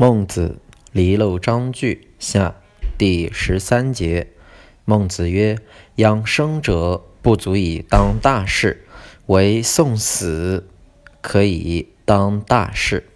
孟子离娄章句下第十三节。孟子曰养生者不足以当大事唯送死可以当大事。